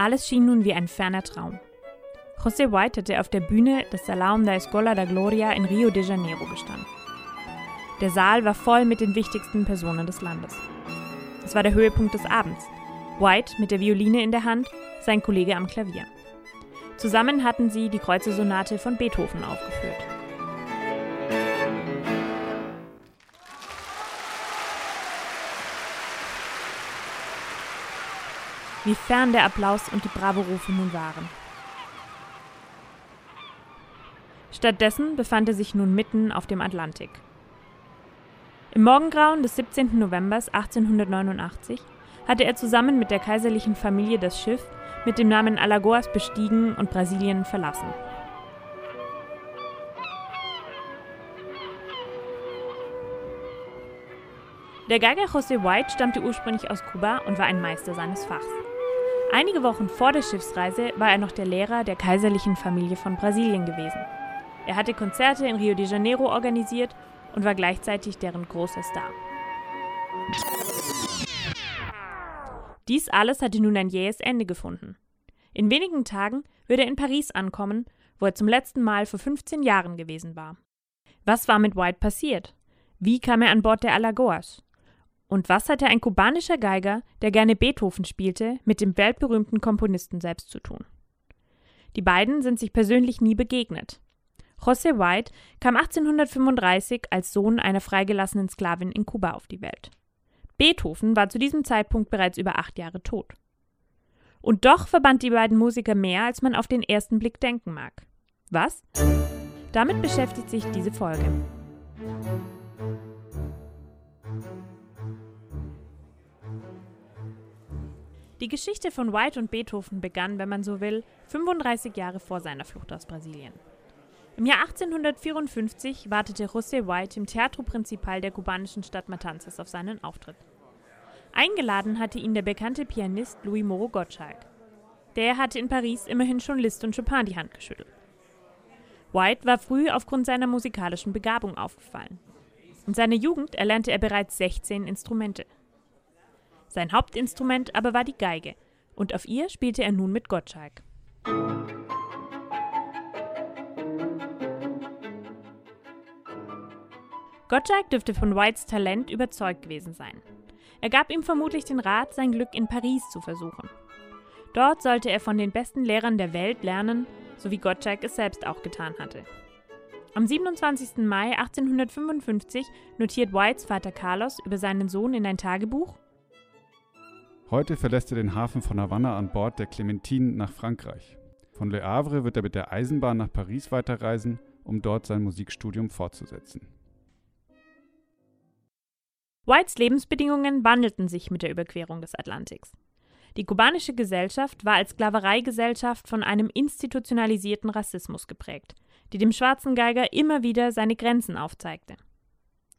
Alles schien nun wie ein ferner Traum. José White hatte auf der Bühne des Salão da Escola da Gloria in Rio de Janeiro gestanden. Der Saal war voll mit den wichtigsten Personen des Landes. Es war der Höhepunkt des Abends. White mit der Violine in der Hand, sein Kollege am Klavier. Zusammen hatten sie die Kreuzesonate von Beethoven aufgeführt. Wie fern der Applaus und die Bravo-Rufe nun waren. Stattdessen befand er sich nun mitten auf dem Atlantik. Im Morgengrauen des 17. November 1889 hatte er zusammen mit der kaiserlichen Familie das Schiff mit dem Namen Alagoas bestiegen und Brasilien verlassen. Der Geiger José White stammte ursprünglich aus Kuba und war ein Meister seines Fachs. Einige Wochen vor der Schiffsreise war er noch der Lehrer der kaiserlichen Familie von Brasilien gewesen. Er hatte Konzerte in Rio de Janeiro organisiert und war gleichzeitig deren großer Star. Dies alles hatte nun ein jähes Ende gefunden. In wenigen Tagen würde er in Paris ankommen, wo er zum letzten Mal vor 15 Jahren gewesen war. Was war mit White passiert? Wie kam er an Bord der Alagoas? Und was hatte ein kubanischer Geiger, der gerne Beethoven spielte, mit dem weltberühmten Komponisten selbst zu tun? Die beiden sind sich persönlich nie begegnet. José White kam 1835 als Sohn einer freigelassenen Sklavin in Kuba auf die Welt. Beethoven war zu diesem Zeitpunkt bereits über acht Jahre tot. Und doch verband die beiden Musiker mehr, als man auf den ersten Blick denken mag. Was? Damit beschäftigt sich diese Folge. Die Geschichte von White und Beethoven begann, wenn man so will, 35 Jahre vor seiner Flucht aus Brasilien. Im Jahr 1854 wartete José White im Teatro Principal der kubanischen Stadt Matanzas auf seinen Auftritt. Eingeladen hatte ihn der bekannte Pianist Louis Moreau Gottschalk. Der hatte in Paris immerhin schon Liszt und Chopin die Hand geschüttelt. White war früh aufgrund seiner musikalischen Begabung aufgefallen. In seiner Jugend erlernte er bereits 16 Instrumente. Sein Hauptinstrument aber war die Geige, und auf ihr spielte er nun mit Gottschalk. Gottschalk dürfte von Whites Talent überzeugt gewesen sein. Er gab ihm vermutlich den Rat, sein Glück in Paris zu versuchen. Dort sollte er von den besten Lehrern der Welt lernen, so wie Gottschalk es selbst auch getan hatte. Am 27. Mai 1855 notiert Whites Vater Carlos über seinen Sohn in ein Tagebuch Heute verlässt er den Hafen von Havanna an Bord der Clementine nach Frankreich. Von Le Havre wird er mit der Eisenbahn nach Paris weiterreisen, um dort sein Musikstudium fortzusetzen. Whites Lebensbedingungen wandelten sich mit der Überquerung des Atlantiks. Die kubanische Gesellschaft war als Sklavereigesellschaft von einem institutionalisierten Rassismus geprägt, die dem schwarzen Geiger immer wieder seine Grenzen aufzeigte.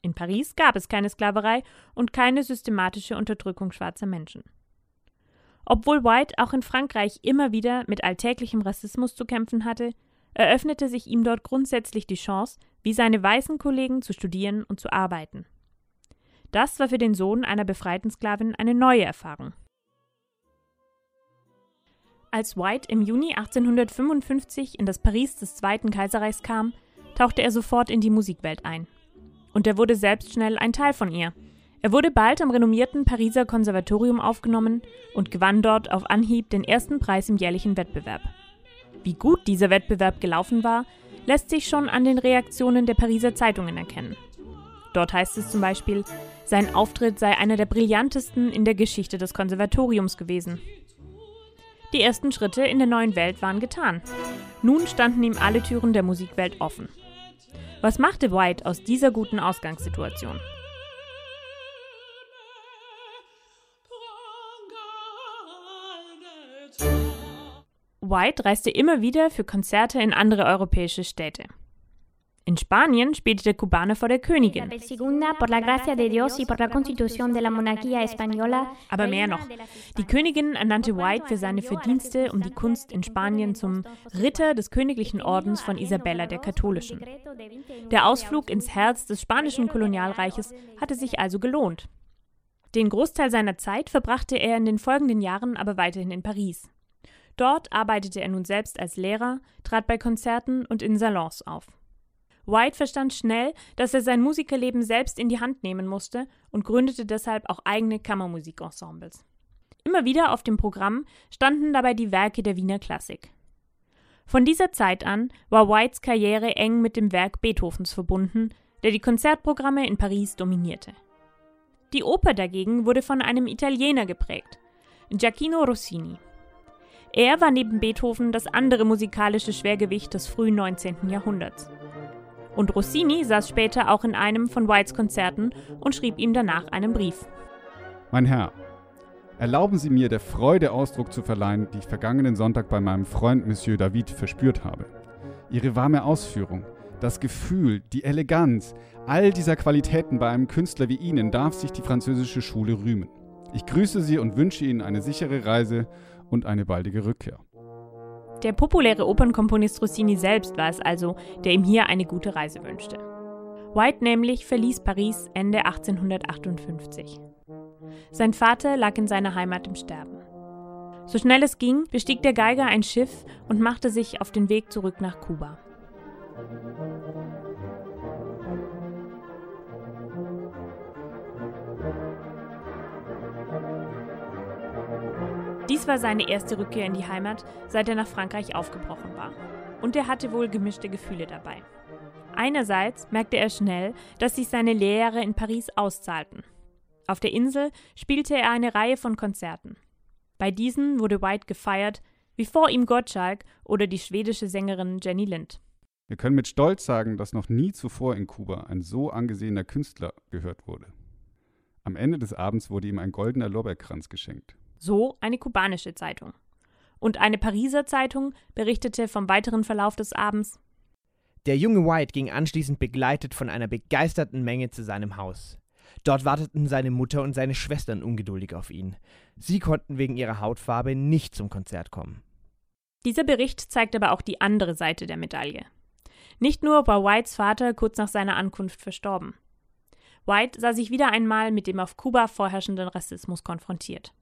In Paris gab es keine Sklaverei und keine systematische Unterdrückung schwarzer Menschen. Obwohl White auch in Frankreich immer wieder mit alltäglichem Rassismus zu kämpfen hatte, eröffnete sich ihm dort grundsätzlich die Chance, wie seine weißen Kollegen zu studieren und zu arbeiten. Das war für den Sohn einer befreiten Sklavin eine neue Erfahrung. Als White im Juni 1855 in das Paris des Zweiten Kaiserreichs kam, tauchte er sofort in die Musikwelt ein. Und er wurde selbst schnell ein Teil von ihr. Er wurde bald am renommierten Pariser Konservatorium aufgenommen und gewann dort auf Anhieb den ersten Preis im jährlichen Wettbewerb. Wie gut dieser Wettbewerb gelaufen war, lässt sich schon an den Reaktionen der Pariser Zeitungen erkennen. Dort heißt es zum Beispiel, sein Auftritt sei einer der brillantesten in der Geschichte des Konservatoriums gewesen. Die ersten Schritte in der neuen Welt waren getan. Nun standen ihm alle Türen der Musikwelt offen. Was machte White aus dieser guten Ausgangssituation? White reiste immer wieder für Konzerte in andere europäische Städte. In Spanien spielte der Kubaner vor der Königin. Aber mehr noch. Die Königin ernannte White für seine Verdienste um die Kunst in Spanien zum Ritter des Königlichen Ordens von Isabella der Katholischen. Der Ausflug ins Herz des spanischen Kolonialreiches hatte sich also gelohnt. Den Großteil seiner Zeit verbrachte er in den folgenden Jahren aber weiterhin in Paris. Dort arbeitete er nun selbst als Lehrer, trat bei Konzerten und in Salons auf. White verstand schnell, dass er sein Musikerleben selbst in die Hand nehmen musste und gründete deshalb auch eigene Kammermusikensembles. Immer wieder auf dem Programm standen dabei die Werke der Wiener Klassik. Von dieser Zeit an war Whites Karriere eng mit dem Werk Beethovens verbunden, der die Konzertprogramme in Paris dominierte. Die Oper dagegen wurde von einem Italiener geprägt, Giacchino Rossini. Er war neben Beethoven das andere musikalische Schwergewicht des frühen 19. Jahrhunderts. Und Rossini saß später auch in einem von Whites Konzerten und schrieb ihm danach einen Brief. Mein Herr, erlauben Sie mir, der Freude Ausdruck zu verleihen, die ich vergangenen Sonntag bei meinem Freund Monsieur David verspürt habe. Ihre warme Ausführung, das Gefühl, die Eleganz, all dieser Qualitäten bei einem Künstler wie Ihnen darf sich die französische Schule rühmen. Ich grüße Sie und wünsche Ihnen eine sichere Reise und eine baldige Rückkehr. Der populäre Opernkomponist Rossini selbst war es also, der ihm hier eine gute Reise wünschte. White nämlich verließ Paris Ende 1858. Sein Vater lag in seiner Heimat im Sterben. So schnell es ging, bestieg der Geiger ein Schiff und machte sich auf den Weg zurück nach Kuba. Dies war seine erste Rückkehr in die Heimat, seit er nach Frankreich aufgebrochen war. Und er hatte wohl gemischte Gefühle dabei. Einerseits merkte er schnell, dass sich seine Lehrjahre in Paris auszahlten. Auf der Insel spielte er eine Reihe von Konzerten. Bei diesen wurde White gefeiert, wie vor ihm Gottschalk oder die schwedische Sängerin Jenny Lind. Wir können mit Stolz sagen, dass noch nie zuvor in Kuba ein so angesehener Künstler gehört wurde. Am Ende des Abends wurde ihm ein goldener Lorbeerkranz geschenkt. So eine kubanische Zeitung. Und eine Pariser Zeitung berichtete vom weiteren Verlauf des Abends. Der junge White ging anschließend begleitet von einer begeisterten Menge zu seinem Haus. Dort warteten seine Mutter und seine Schwestern ungeduldig auf ihn. Sie konnten wegen ihrer Hautfarbe nicht zum Konzert kommen. Dieser Bericht zeigt aber auch die andere Seite der Medaille. Nicht nur war Whites Vater kurz nach seiner Ankunft verstorben. White sah sich wieder einmal mit dem auf Kuba vorherrschenden Rassismus konfrontiert.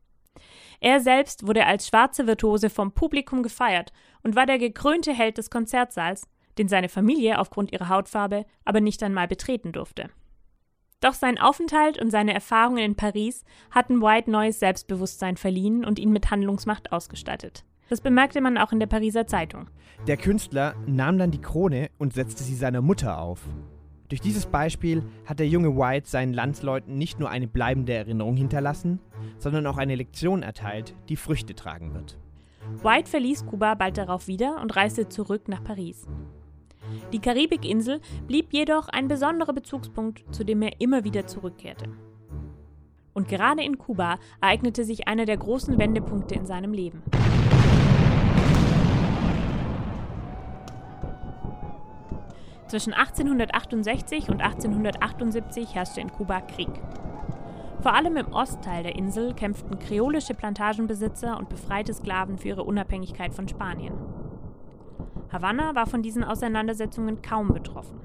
Er selbst wurde als schwarze Virtuose vom Publikum gefeiert und war der gekrönte Held des Konzertsaals, den seine Familie aufgrund ihrer Hautfarbe aber nicht einmal betreten durfte. Doch sein Aufenthalt und seine Erfahrungen in Paris hatten White neues Selbstbewusstsein verliehen und ihn mit Handlungsmacht ausgestattet. Das bemerkte man auch in der Pariser Zeitung. Der Künstler nahm dann die Krone und setzte sie seiner Mutter auf. Durch dieses Beispiel hat der junge White seinen Landsleuten nicht nur eine bleibende Erinnerung hinterlassen, sondern auch eine Lektion erteilt, die Früchte tragen wird. White verließ Kuba bald darauf wieder und reiste zurück nach Paris. Die Karibikinsel blieb jedoch ein besonderer Bezugspunkt, zu dem er immer wieder zurückkehrte. Und gerade in Kuba ereignete sich einer der großen Wendepunkte in seinem Leben. Zwischen 1868 und 1878 herrschte in Kuba Krieg. Vor allem im Ostteil der Insel kämpften kreolische Plantagenbesitzer und befreite Sklaven für ihre Unabhängigkeit von Spanien. Havanna war von diesen Auseinandersetzungen kaum betroffen.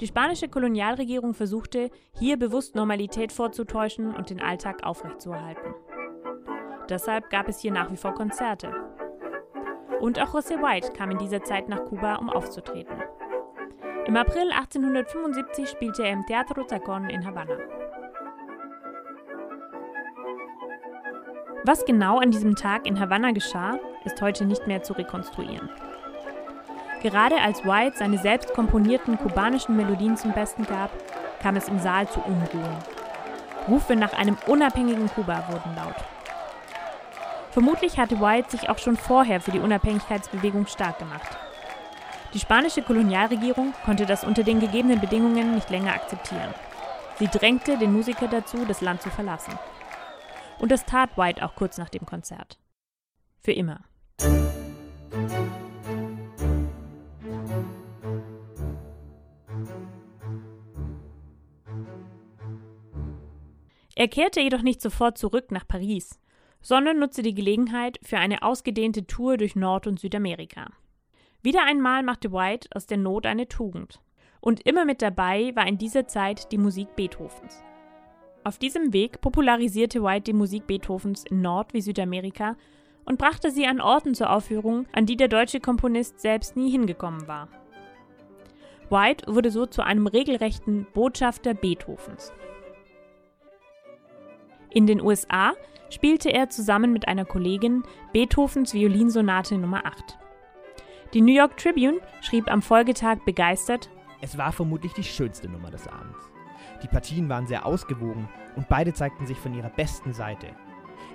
Die spanische Kolonialregierung versuchte, hier bewusst Normalität vorzutäuschen und den Alltag aufrechtzuerhalten. Deshalb gab es hier nach wie vor Konzerte. Und auch José White kam in dieser Zeit nach Kuba, um aufzutreten. Im April 1875 spielte er im Teatro Tacón in Havanna. Was genau an diesem Tag in Havanna geschah, ist heute nicht mehr zu rekonstruieren. Gerade als White seine selbst komponierten kubanischen Melodien zum Besten gab, kam es im Saal zu Unruhen. Rufe nach einem unabhängigen Kuba wurden laut. Vermutlich hatte White sich auch schon vorher für die Unabhängigkeitsbewegung stark gemacht. Die spanische Kolonialregierung konnte das unter den gegebenen Bedingungen nicht länger akzeptieren. Sie drängte den Musiker dazu, das Land zu verlassen. Und das tat White auch kurz nach dem Konzert. Für immer. Er kehrte jedoch nicht sofort zurück nach Paris, sondern nutzte die Gelegenheit für eine ausgedehnte Tour durch Nord- und Südamerika. Wieder einmal machte White aus der Not eine Tugend. Und immer mit dabei war in dieser Zeit die Musik Beethovens. Auf diesem Weg popularisierte White die Musik Beethovens in Nord- wie Südamerika und brachte sie an Orten zur Aufführung, an die der deutsche Komponist selbst nie hingekommen war. White wurde so zu einem regelrechten Botschafter Beethovens. In den USA spielte er zusammen mit einer Kollegin Beethovens Violinsonate Nummer 8. Die New York Tribune schrieb am Folgetag begeistert: Es war vermutlich die schönste Nummer des Abends. Die Partien waren sehr ausgewogen und beide zeigten sich von ihrer besten Seite.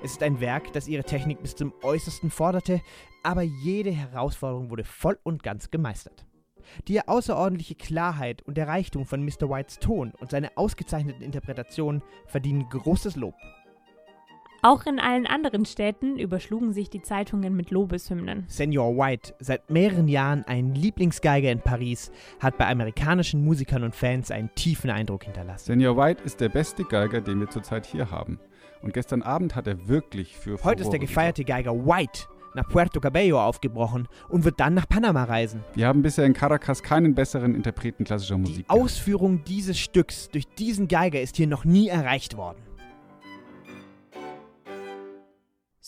Es ist ein Werk, das ihre Technik bis zum Äußersten forderte, aber jede Herausforderung wurde voll und ganz gemeistert. Die außerordentliche Klarheit und der Reichtum von Mr. Whites Ton und seine ausgezeichneten Interpretationen verdienen großes Lob. Auch in allen anderen Städten überschlugen sich die Zeitungen mit Lobeshymnen. Senior White, seit mehreren Jahren ein Lieblingsgeiger in Paris, hat bei amerikanischen Musikern und Fans einen tiefen Eindruck hinterlassen. Senior White ist der beste Geiger, den wir zurzeit hier haben. Und gestern Abend hat er wirklich für Heute ist der gefeierte Geiger White nach Puerto Cabello aufgebrochen und wird dann nach Panama reisen. Wir haben bisher in Caracas keinen besseren Interpreten klassischer Musik. Die Ausführung dieses Stücks durch diesen Geiger ist hier noch nie erreicht worden.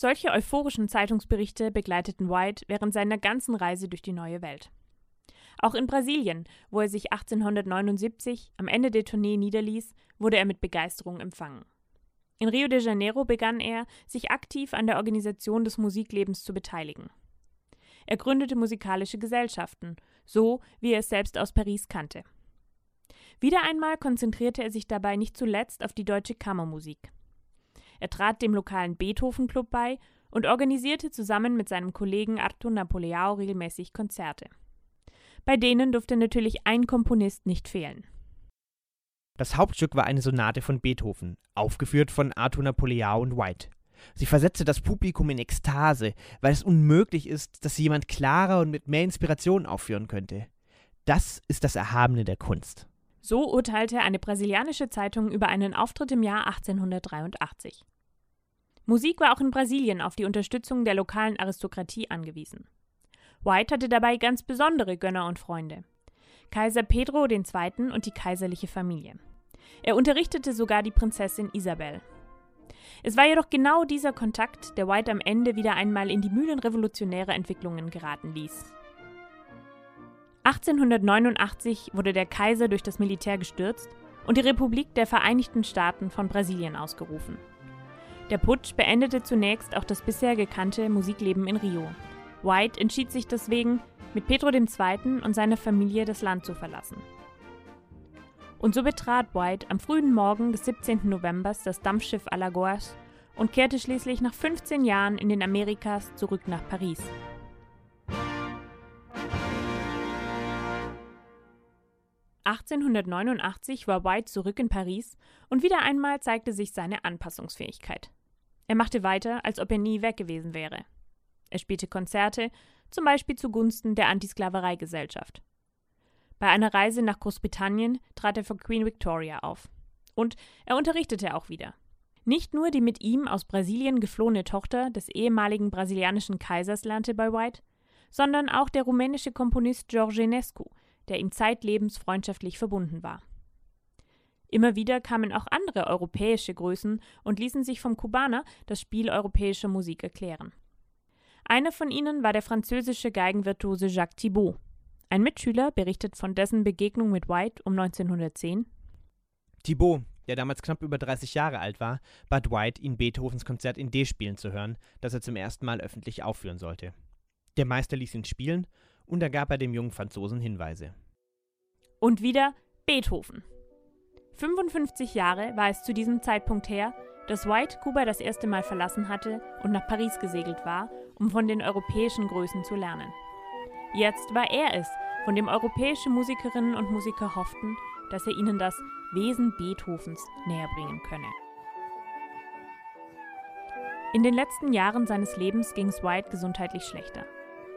Solche euphorischen Zeitungsberichte begleiteten White während seiner ganzen Reise durch die neue Welt. Auch in Brasilien, wo er sich 1879 am Ende der Tournee niederließ, wurde er mit Begeisterung empfangen. In Rio de Janeiro begann er, sich aktiv an der Organisation des Musiklebens zu beteiligen. Er gründete musikalische Gesellschaften, so wie er es selbst aus Paris kannte. Wieder einmal konzentrierte er sich dabei nicht zuletzt auf die deutsche Kammermusik. Er trat dem lokalen Beethoven-Club bei und organisierte zusammen mit seinem Kollegen Artur Napoleao regelmäßig Konzerte. Bei denen durfte natürlich ein Komponist nicht fehlen. Das Hauptstück war eine Sonate von Beethoven, aufgeführt von Arthur Napoleon und White. Sie versetzte das Publikum in Ekstase, weil es unmöglich ist, dass sie jemand klarer und mit mehr Inspiration aufführen könnte. Das ist das Erhabene der Kunst. So urteilte eine brasilianische Zeitung über einen Auftritt im Jahr 1883. Musik war auch in Brasilien auf die Unterstützung der lokalen Aristokratie angewiesen. White hatte dabei ganz besondere Gönner und Freunde. Kaiser Pedro II. und die kaiserliche Familie. Er unterrichtete sogar die Prinzessin Isabel. Es war jedoch genau dieser Kontakt, der White am Ende wieder einmal in die Mühlen revolutionärer Entwicklungen geraten ließ. 1889 wurde der Kaiser durch das Militär gestürzt und die Republik der Vereinigten Staaten von Brasilien ausgerufen. Der Putsch beendete zunächst auch das bisher gekannte Musikleben in Rio. White entschied sich deswegen, mit Pedro II. und seiner Familie das Land zu verlassen. Und so betrat White am frühen Morgen des 17. November das Dampfschiff Alagoas und kehrte schließlich nach 15 Jahren in den Amerikas zurück nach Paris. (1889) war White zurück in Paris und wieder einmal zeigte sich seine Anpassungsfähigkeit. Er machte weiter, als ob er nie weg gewesen wäre. Er spielte Konzerte, zum Beispiel zugunsten der Antisklavereigesellschaft. Bei einer Reise nach Großbritannien trat er für Queen Victoria auf. Und er unterrichtete auch wieder. Nicht nur die mit ihm aus Brasilien geflohene Tochter des ehemaligen brasilianischen Kaisers lernte bei White, sondern auch der rumänische Komponist George Enescu, der ihm zeitlebens freundschaftlich verbunden war. Immer wieder kamen auch andere europäische Größen und ließen sich vom Kubaner das Spiel europäischer Musik erklären. Einer von ihnen war der französische Geigenvirtuose Jacques Thibault. Ein Mitschüler berichtet von dessen Begegnung mit White um 1910. Thibault, der damals knapp über 30 Jahre alt war, bat White, ihn Beethovens Konzert in D spielen zu hören, das er zum ersten Mal öffentlich aufführen sollte. Der Meister ließ ihn spielen und da gab er dem jungen Franzosen Hinweise. Und wieder Beethoven. 55 Jahre war es zu diesem Zeitpunkt her, dass White Kuba das erste Mal verlassen hatte und nach Paris gesegelt war, um von den europäischen Größen zu lernen. Jetzt war er es, von dem europäische Musikerinnen und Musiker hofften, dass er ihnen das Wesen Beethovens näherbringen könne. In den letzten Jahren seines Lebens ging es White gesundheitlich schlechter.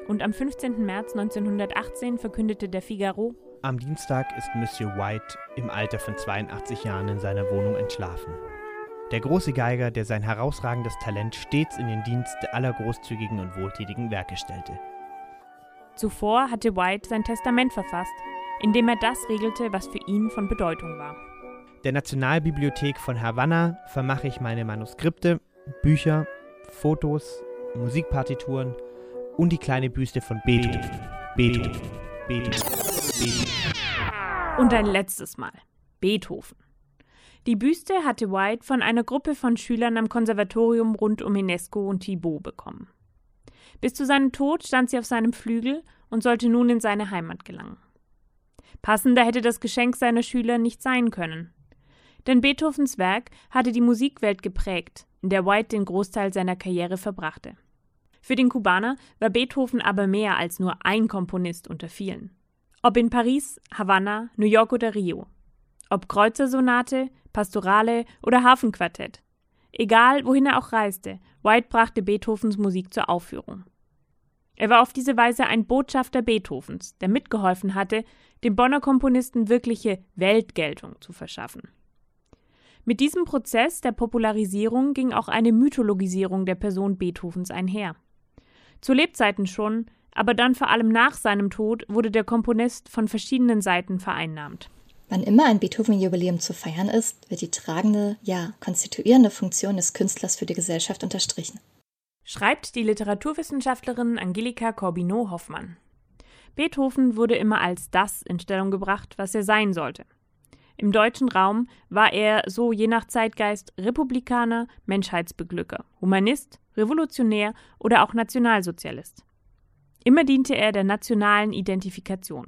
Und am 15. März 1918 verkündete der Figaro, am Dienstag ist Monsieur White im Alter von 82 Jahren in seiner Wohnung entschlafen. Der große Geiger, der sein herausragendes Talent stets in den Dienst aller großzügigen und wohltätigen Werke stellte. Zuvor hatte White sein Testament verfasst, in dem er das regelte, was für ihn von Bedeutung war. Der Nationalbibliothek von Havanna vermache ich meine Manuskripte, Bücher, Fotos, Musikpartituren und die kleine Büste von Beethoven. Beethoven. Beethoven. Beethoven. Und ein letztes Mal. Beethoven. Die Büste hatte White von einer Gruppe von Schülern am Konservatorium rund um Inesco und Thibaut bekommen. Bis zu seinem Tod stand sie auf seinem Flügel und sollte nun in seine Heimat gelangen. Passender hätte das Geschenk seiner Schüler nicht sein können. Denn Beethovens Werk hatte die Musikwelt geprägt, in der White den Großteil seiner Karriere verbrachte. Für den Kubaner war Beethoven aber mehr als nur ein Komponist unter vielen. Ob in Paris, Havanna, New York oder Rio. Ob Kreuzersonate, Pastorale oder Hafenquartett. Egal, wohin er auch reiste, White brachte Beethovens Musik zur Aufführung. Er war auf diese Weise ein Botschafter Beethovens, der mitgeholfen hatte, dem Bonner Komponisten wirkliche Weltgeltung zu verschaffen. Mit diesem Prozess der Popularisierung ging auch eine Mythologisierung der Person Beethovens einher. Zu Lebzeiten schon, aber dann vor allem nach seinem Tod wurde der Komponist von verschiedenen Seiten vereinnahmt. Wann immer ein Beethoven-Jubiläum zu feiern ist, wird die tragende, ja konstituierende Funktion des Künstlers für die Gesellschaft unterstrichen. Schreibt die Literaturwissenschaftlerin Angelika Corbineau-Hoffmann. Beethoven wurde immer als das in Stellung gebracht, was er sein sollte. Im deutschen Raum war er so je nach Zeitgeist Republikaner, Menschheitsbeglücker, Humanist, Revolutionär oder auch Nationalsozialist. Immer diente er der nationalen Identifikation.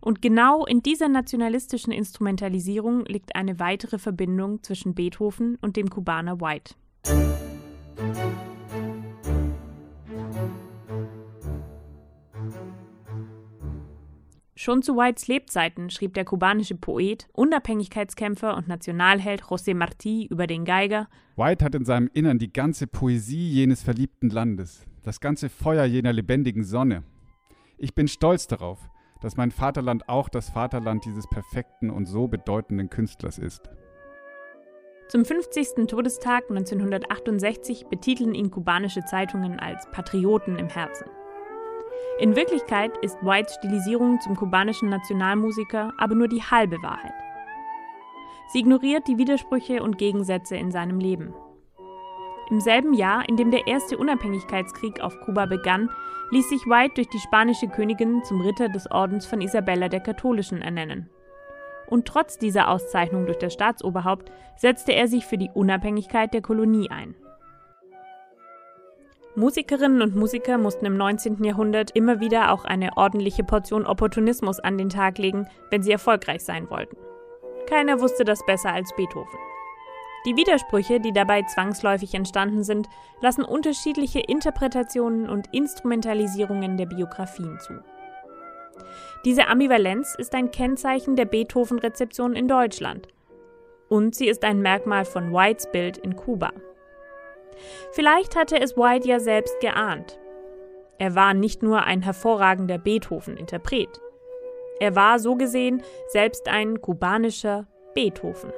Und genau in dieser nationalistischen Instrumentalisierung liegt eine weitere Verbindung zwischen Beethoven und dem Kubaner White. Schon zu Whites Lebzeiten schrieb der kubanische Poet, Unabhängigkeitskämpfer und Nationalheld José Martí über den Geiger. White hat in seinem Innern die ganze Poesie jenes verliebten Landes, das ganze Feuer jener lebendigen Sonne. Ich bin stolz darauf, dass mein Vaterland auch das Vaterland dieses perfekten und so bedeutenden Künstlers ist. Zum 50. Todestag 1968 betiteln ihn kubanische Zeitungen als Patrioten im Herzen. In Wirklichkeit ist Whites Stilisierung zum kubanischen Nationalmusiker aber nur die halbe Wahrheit. Sie ignoriert die Widersprüche und Gegensätze in seinem Leben. Im selben Jahr, in dem der erste Unabhängigkeitskrieg auf Kuba begann, ließ sich White durch die spanische Königin zum Ritter des Ordens von Isabella der Katholischen ernennen. Und trotz dieser Auszeichnung durch das Staatsoberhaupt setzte er sich für die Unabhängigkeit der Kolonie ein. Musikerinnen und Musiker mussten im 19. Jahrhundert immer wieder auch eine ordentliche Portion Opportunismus an den Tag legen, wenn sie erfolgreich sein wollten. Keiner wusste das besser als Beethoven. Die Widersprüche, die dabei zwangsläufig entstanden sind, lassen unterschiedliche Interpretationen und Instrumentalisierungen der Biografien zu. Diese Ambivalenz ist ein Kennzeichen der Beethoven-Rezeption in Deutschland. Und sie ist ein Merkmal von Whites Bild in Kuba. Vielleicht hatte es White ja selbst geahnt. Er war nicht nur ein hervorragender Beethoven-Interpret. Er war so gesehen selbst ein kubanischer Beethoven.